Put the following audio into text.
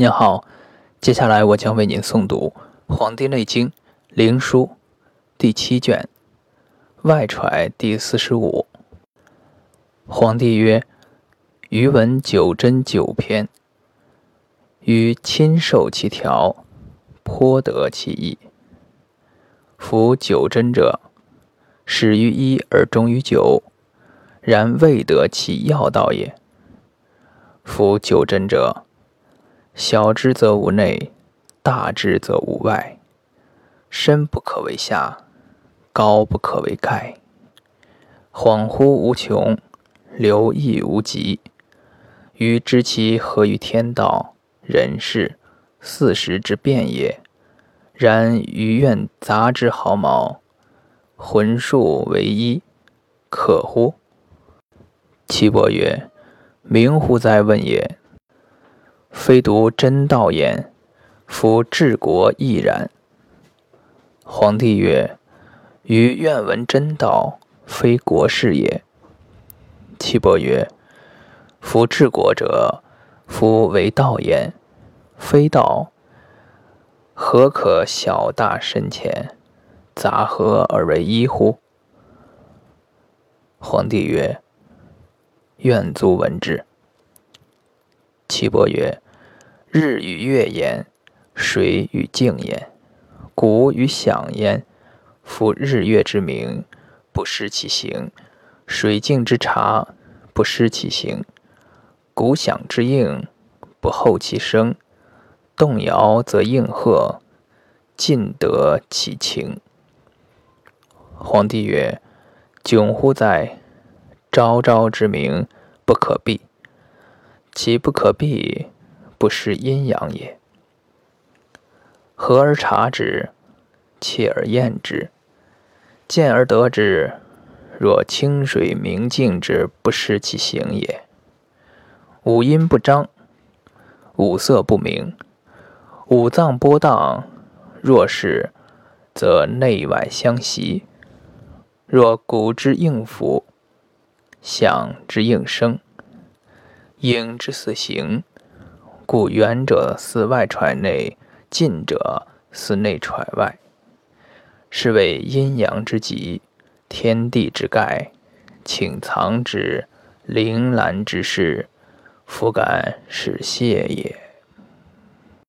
您好，接下来我将为您诵读《黄帝内经·灵枢》第七卷外揣第四十五。皇帝曰：“余闻九针九篇，余亲受其条，颇得其意。夫九针者，始于一而终于九，然未得其要道也。夫九针者，”小之则无内，大之则无外。深不可为下，高不可为盖。恍惚无穷，流溢无极。余知其合于天道、人事、四时之变也。然余愿杂之毫毛，浑数为一，可乎？岐伯曰：“明乎哉问也！”非独真道焉，夫治国亦然。皇帝曰：“余愿闻真道，非国事也。”岐伯曰：“夫治国者，夫为道焉，非道，何可小大深浅，杂合而为一乎？”皇帝曰：“愿足闻之。”岐伯曰：“日与月焉，水与静焉，鼓与响焉。夫日月之明，不失其形；水静之察，不失其形；鼓响之应，不后其声。动摇则应和，尽得其情。”皇帝曰：“窘乎哉！昭昭之明，不可避。”其不可避，不失阴阳也。和而察之，切而验之，见而得之，若清水明镜之不失其形也。五阴不张，五色不明，五脏波荡，若是，则内外相袭。若骨之应符，响之应声。应之四形，故远者似外揣内，近者似内揣外，是谓阴阳之极，天地之概，请藏之，铃兰之势，弗敢使泄也。